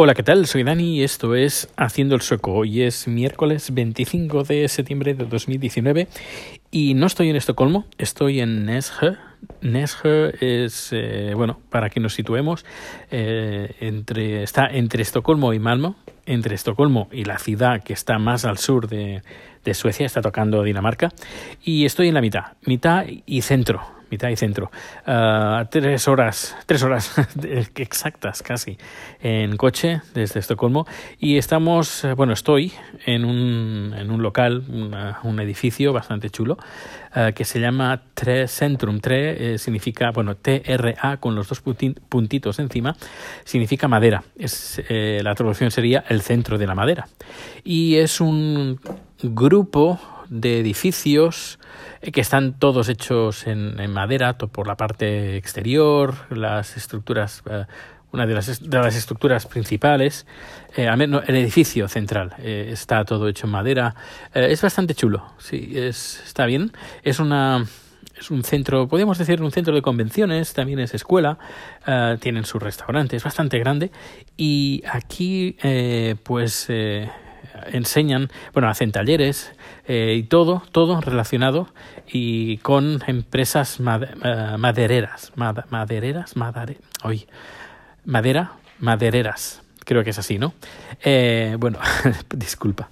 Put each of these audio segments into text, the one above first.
Hola, ¿qué tal? Soy Dani y esto es Haciendo el Sueco. Hoy es miércoles 25 de septiembre de 2019 y no estoy en Estocolmo, estoy en Nesje. Nesje es, eh, bueno, para que nos situemos, eh, entre, está entre Estocolmo y Malmo, entre Estocolmo y la ciudad que está más al sur de, de Suecia, está tocando Dinamarca, y estoy en la mitad, mitad y centro mitad y centro. Uh, tres horas, tres horas exactas casi en coche desde Estocolmo y estamos, eh, bueno, estoy en un, en un local, un edificio bastante chulo uh, que se llama Tre Centrum. Tre eh, significa, bueno, T-R-A con los dos puntitos encima, significa madera. Es, eh, la traducción sería el centro de la madera. Y es un grupo de edificios eh, que están todos hechos en, en, madera por la parte exterior, las estructuras, eh, una de las, de las, estructuras principales, eh, el edificio central eh, está todo hecho en madera. Es bastante chulo, sí, es, está bien. Es una es un centro, podríamos decir, un centro de convenciones, también es escuela, uh, tienen su restaurante, es bastante grande y aquí eh, pues eh, enseñan, bueno, hacen talleres eh, y todo, todo relacionado y con empresas mad uh, madereras, mad madereras, madare hoy, madera, madereras, creo que es así, ¿no? Eh, bueno, disculpa.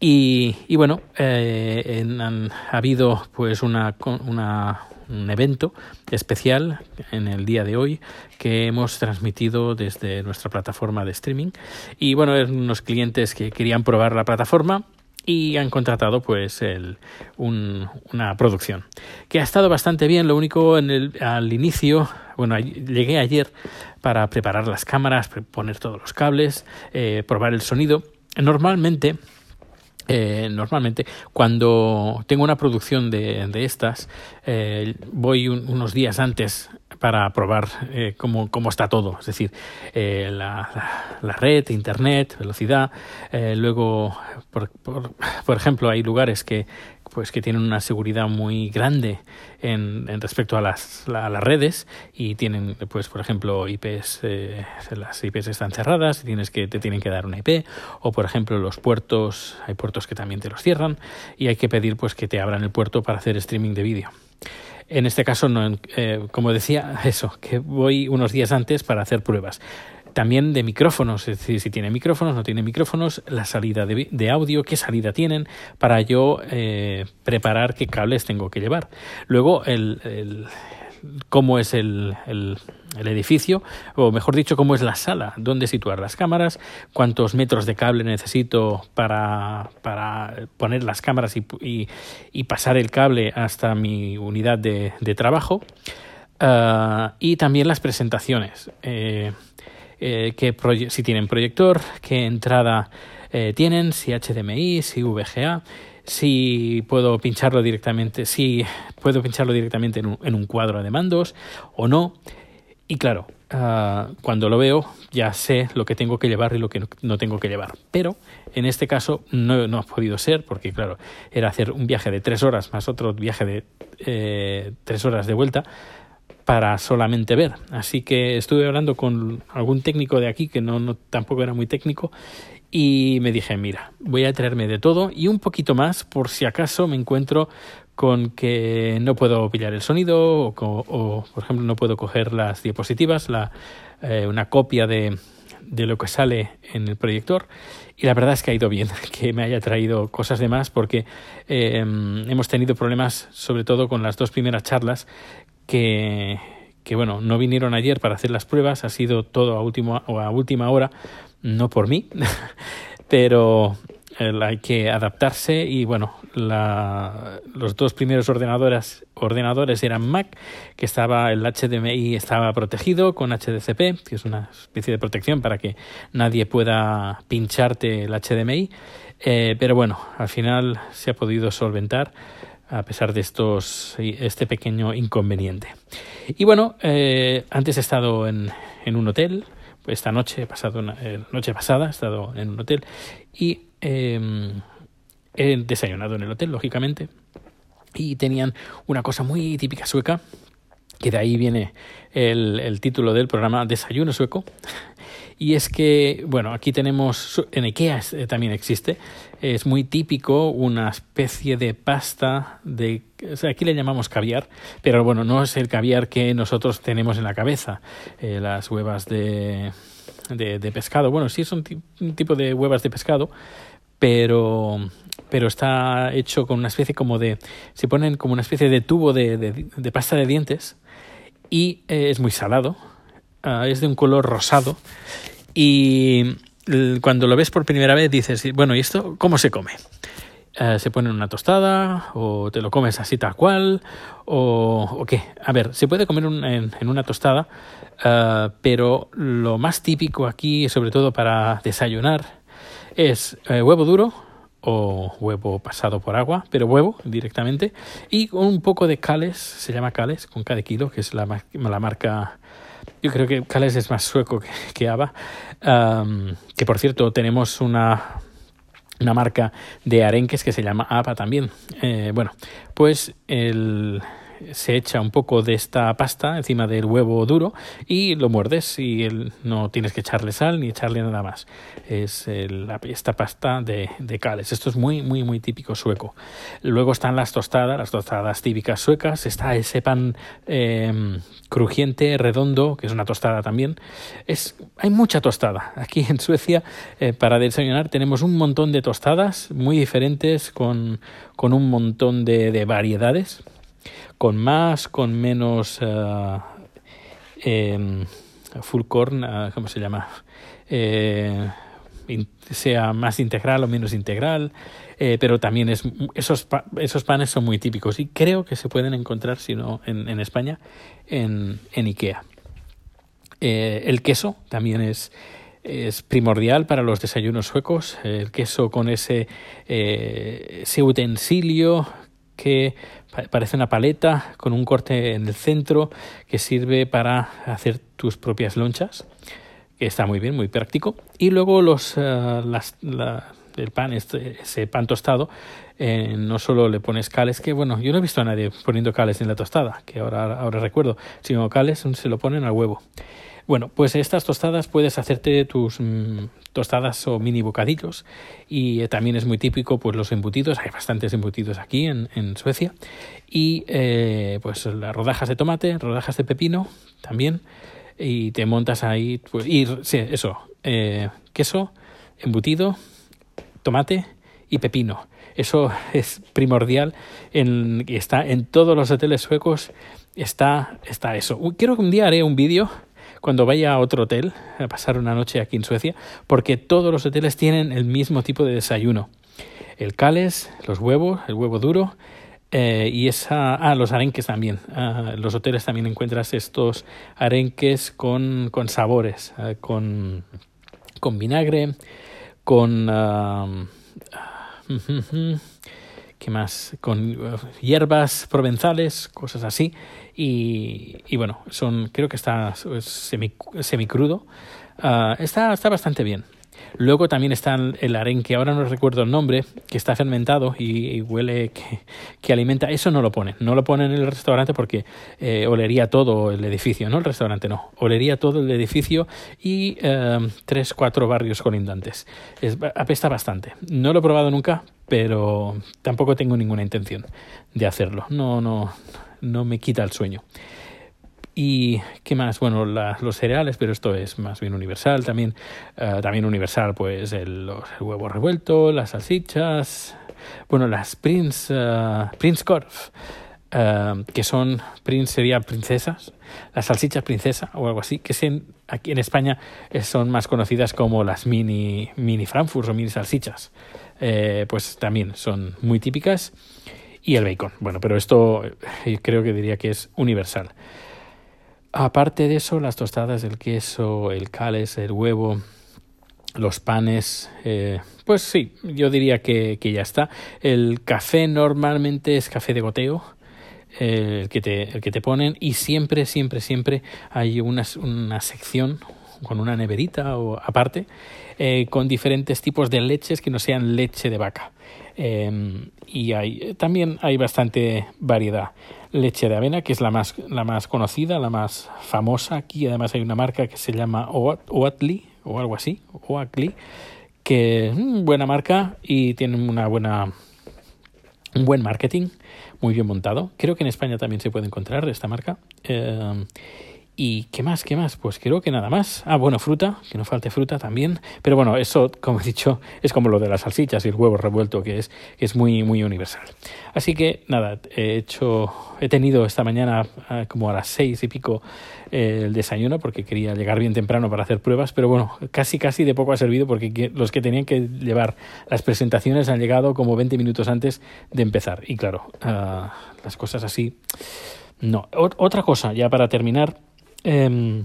Y, y bueno, eh, ha habido pues una, una un evento especial en el día de hoy que hemos transmitido desde nuestra plataforma de streaming. Y bueno, eran unos clientes que querían probar la plataforma y han contratado pues el, un, una producción que ha estado bastante bien lo único en el, al inicio bueno llegué ayer para preparar las cámaras poner todos los cables eh, probar el sonido normalmente eh, normalmente cuando tengo una producción de, de estas eh, voy un, unos días antes para probar eh, cómo, cómo, está todo, es decir, eh, la, la, la, red, internet, velocidad. Eh, luego, por, por, por, ejemplo, hay lugares que pues que tienen una seguridad muy grande en, en respecto a las, la, las redes y tienen pues por ejemplo IPs eh, las IPs están cerradas y tienes que te tienen que dar una IP o por ejemplo los puertos hay puertos que también te los cierran y hay que pedir pues que te abran el puerto para hacer streaming de vídeo en este caso, no, eh, como decía, eso, que voy unos días antes para hacer pruebas. También de micrófonos, es decir, si tiene micrófonos, no tiene micrófonos, la salida de, de audio, qué salida tienen, para yo eh, preparar qué cables tengo que llevar. Luego, el, el cómo es el, el, el, edificio, o mejor dicho, cómo es la sala, dónde situar las cámaras, cuántos metros de cable necesito para, para poner las cámaras y, y, pasar el cable hasta mi unidad de, de trabajo. Uh, y también las presentaciones. Eh, eh, qué si tienen proyector, qué entrada eh, tienen, si HDMI, si VGA si puedo pincharlo directamente, si puedo pincharlo directamente en un, en un cuadro de mandos o no. Y claro, uh, cuando lo veo ya sé lo que tengo que llevar y lo que no, tengo que llevar. Pero en este caso no, no, ha podido ser porque claro, era hacer un viaje de tres horas más otro viaje de eh, tres horas de vuelta para solamente ver. Así que estuve hablando con algún técnico de aquí que no tampoco era muy técnico y me dije, mira, voy a traerme de todo y un poquito más por si acaso me encuentro con que no puedo pillar el sonido o, o por ejemplo, no puedo coger las diapositivas, la, eh, una copia de, de lo que sale en el proyector. Y la verdad es que ha ido bien que me haya traído cosas de más porque eh, hemos tenido problemas sobre todo con las dos primeras charlas que, que bueno, no vinieron ayer para hacer las pruebas, ha sido todo a última, a última hora no por mí, pero hay que adaptarse y bueno, la, los dos primeros ordenadores, ordenadores eran Mac, que estaba el HDMI estaba protegido con HDCP, que es una especie de protección para que nadie pueda pincharte el HDMI, eh, pero bueno, al final se ha podido solventar a pesar de estos este pequeño inconveniente. Y bueno, eh, antes he estado en, en un hotel esta noche, pasado una, eh, noche pasada, he estado en un hotel y eh, desayunado en el hotel, lógicamente, y tenían una cosa muy típica sueca, que de ahí viene el, el título del programa Desayuno sueco, Y es que, bueno, aquí tenemos, en IKEA también existe, es muy típico una especie de pasta de, o sea, aquí le llamamos caviar, pero bueno, no es el caviar que nosotros tenemos en la cabeza, eh, las huevas de, de, de, pescado. Bueno, sí es un, un tipo de huevas de pescado, pero pero está hecho con una especie como de se ponen como una especie de tubo de, de, pasta de dientes y eh, es muy salado. Uh, es de un color rosado. Y cuando lo ves por primera vez dices bueno y esto cómo se come uh, se pone en una tostada o te lo comes así tal cual o, o qué. A ver se puede comer un, en, en, una tostada uh, pero lo más típico aquí sobre todo para desayunar es eh, huevo duro o huevo pasado por agua, pero huevo directamente, y un poco de cales, se llama cales, con cada kilo, que es la, la marca, yo creo que cales es más sueco que, que Ava, um, que por cierto tenemos una, una marca de arenques que se llama APA también. Eh, bueno, pues el, se echa un poco de esta pasta encima del huevo duro y lo muerdes y no tienes que echarle sal ni echarle nada más. Es esta pasta de, de, cales. Esto es muy, muy, muy típico sueco. Luego están las tostadas, las tostadas típicas suecas. Está ese pan eh, crujiente, redondo, que es una tostada también. Es, hay mucha tostada. Aquí en Suecia, eh, para desayunar, tenemos un montón de tostadas muy diferentes con, con un montón de variedades con más, con menos uh, eh, full corn, uh, ¿cómo se llama? Eh, sea más integral o menos integral, eh, pero también es, esos, esos panes son muy típicos y creo que se pueden encontrar, si no en, España, en, IKEA. Eh, el queso también es, es primordial para los desayunos suecos, el queso con ese, eh, ese utensilio que parece una paleta con un corte en el centro que sirve para hacer tus propias lonchas, que está muy bien, muy práctico. Y luego los, uh, las, la, el pan, este, ese pan tostado, eh, no solo le pones cales, que bueno, yo no he visto a nadie poniendo cales en la tostada, que ahora, ahora recuerdo, sino cales se lo ponen al huevo. Bueno, pues estas tostadas puedes hacerte tus mmm, tostadas o mini bocadillos y eh, también es muy típico pues los embutidos, hay bastantes embutidos aquí en, Suecia y eh, pues las rodajas de tomate, rodajas de pepino también y te montas ahí pues sí, eso, eh, queso, embutido, tomate y pepino. Eso es primordial en, está en todos los hoteles suecos está, está eso. Quiero que un día haré un vídeo cuando vaya a otro hotel a pasar una noche aquí en Suecia, porque todos los hoteles tienen el mismo tipo de desayuno. El cales, los huevos, el huevo duro eh, y esa, ah, los arenques también. Ah, los hoteles también encuentras estos arenques con, con sabores, eh, con, con vinagre, con... Uh, ¿Qué más? Con uh, hierbas provenzales, cosas así. Y, y, bueno, son, creo que está semi, semicrudo. Uh, está, está bastante bien. Luego también está el arenque, ahora no recuerdo el nombre, que está fermentado y, y huele que, que, alimenta. Eso no lo ponen, no lo ponen en el restaurante porque eh, olería todo el edificio, no el restaurante, no, olería todo el edificio y eh, tres, cuatro barrios colindantes. Es, apesta bastante. No lo he probado nunca, pero tampoco tengo ninguna intención de hacerlo. No, no, no me quita el sueño. ¿Y qué más? Bueno, los cereales, pero esto es más bien universal. También, uh, también universal, pues el, los, el, huevo revuelto, las salsichas, bueno, las Prince, uh, Prince Corf, uh, que son, Prince sería princesas, las salsichas princesa o algo así, que se, aquí en España son más conocidas como las mini, mini Frankfurt o mini salsichas. Eh, pues también son muy típicas. Y el bacon. Bueno, pero esto eh, creo que diría que es universal. Aparte de eso, las tostadas, el queso, el cales, el huevo, los panes, eh, pues sí, yo diría que, que, ya está. El café normalmente es café de goteo, el, que te, el que te ponen, y siempre, siempre, siempre hay una, una sección con una neverita o aparte, eh, con diferentes tipos de leches que no sean leche de vaca. Eh, y hay, también hay bastante variedad. Leche de avena, que es la más, la más conocida, la más famosa. Aquí además hay una marca que se llama Oatly o algo así, Oatly, que es buena marca y tiene una buena un buen marketing, muy bien montado. Creo que en España también se puede encontrar esta marca. Eh, ¿Y qué más? ¿Qué más? Pues creo que nada más. Ah, bueno, fruta, que no falte fruta también. Pero bueno, eso, como he dicho, es como lo de las salsichas y el huevo revuelto, que es, que es muy, muy universal. Así que nada, he hecho, he tenido esta mañana ah, como a las seis y pico eh, el desayuno porque quería llegar bien temprano para hacer pruebas, pero bueno, casi casi de poco ha servido porque los que tenían que llevar las presentaciones han llegado como 20 minutos antes de empezar. Y claro, ah, las cosas así. No. otra cosa, ya para terminar Em,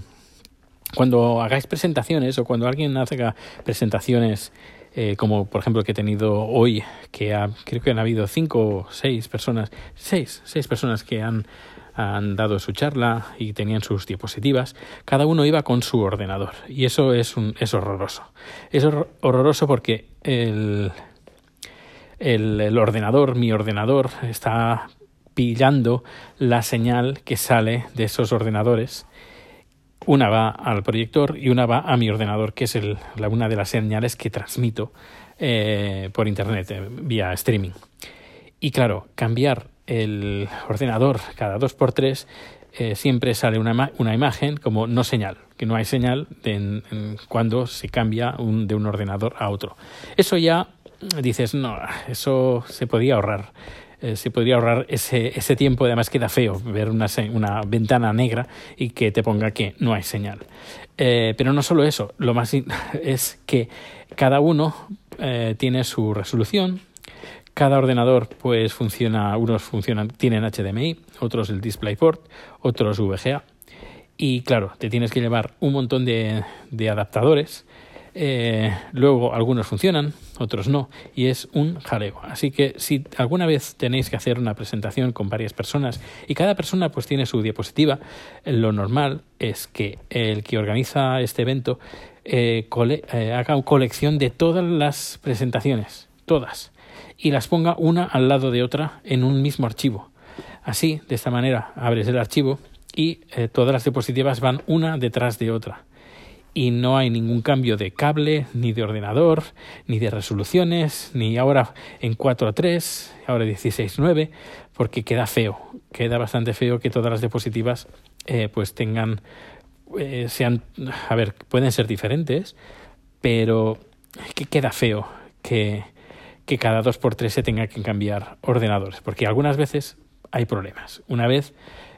cuando hagáis presentaciones o cuando alguien hace presentaciones, eh, como por ejemplo que he tenido hoy, que creo que han habido cinco o seis personas, seis, seis personas que han, dado su charla y tenían sus diapositivas, cada uno iba con su ordenador. Y eso es, un, es horroroso. Es horroroso porque el, el, el ordenador, mi ordenador, está pillando la señal que sale de esos ordenadores una va al proyector y una va a mi ordenador, que es el, la, una de las señales que transmito eh, por internet, eh, vía streaming. Y claro, cambiar el ordenador cada dos por tres eh, siempre sale una, una, imagen como no señal, que no hay señal en, cuando se cambia un, de un ordenador a otro. Eso ya dices, no, eso se podía ahorrar. Eh, se podría ahorrar ese, ese tiempo. Además, queda feo ver una, una ventana negra y que te ponga que no hay señal. Eh, pero no solo eso, lo más es que cada uno eh, tiene su resolución. Cada ordenador, pues funciona, unos funcionan, tienen HDMI, otros el DisplayPort, otros VGA. Y claro, te tienes que llevar un montón de, de adaptadores eh, luego algunos funcionan, otros no, y es un jaleo. Así que si alguna vez tenéis que hacer una presentación con varias personas y cada persona pues tiene su diapositiva, lo normal es que el que organiza este evento eh, eh, haga una colección de todas las presentaciones, todas, y las ponga una al lado de otra en un mismo archivo. Así, de esta manera, abres el archivo y todas las diapositivas van una detrás de otra y no hay ningún cambio de cable, ni de ordenador, ni de resoluciones, ni ahora en 4 a 3, ahora 16 9, porque queda feo, queda bastante feo que todas las diapositivas eh, pues tengan, eh, sean, a ver, pueden ser diferentes, pero que queda feo que, que cada 2 por 3 se tenga que cambiar ordenadores, porque algunas veces hay problemas. Una vez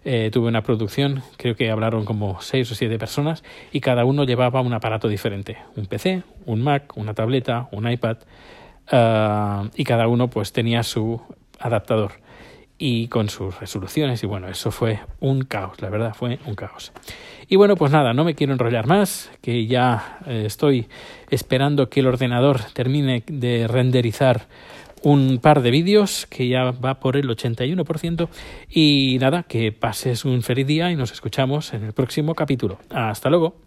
eh, tuve una producción, creo que hablaron como seis o siete personas y cada uno llevaba un aparato diferente, un PC, un Mac, una tableta, un iPad ah, y cada uno pues tenía su adaptador y con sus resoluciones y bueno, eso fue un caos, la verdad fue un caos. Y bueno, pues nada, no me quiero enrollar más, que ya eh, estoy esperando que el ordenador termine de renderizar un par de vídeos que ya va por el 81%. Y nada, que pases un feliz día y nos escuchamos en el próximo capítulo. Hasta luego.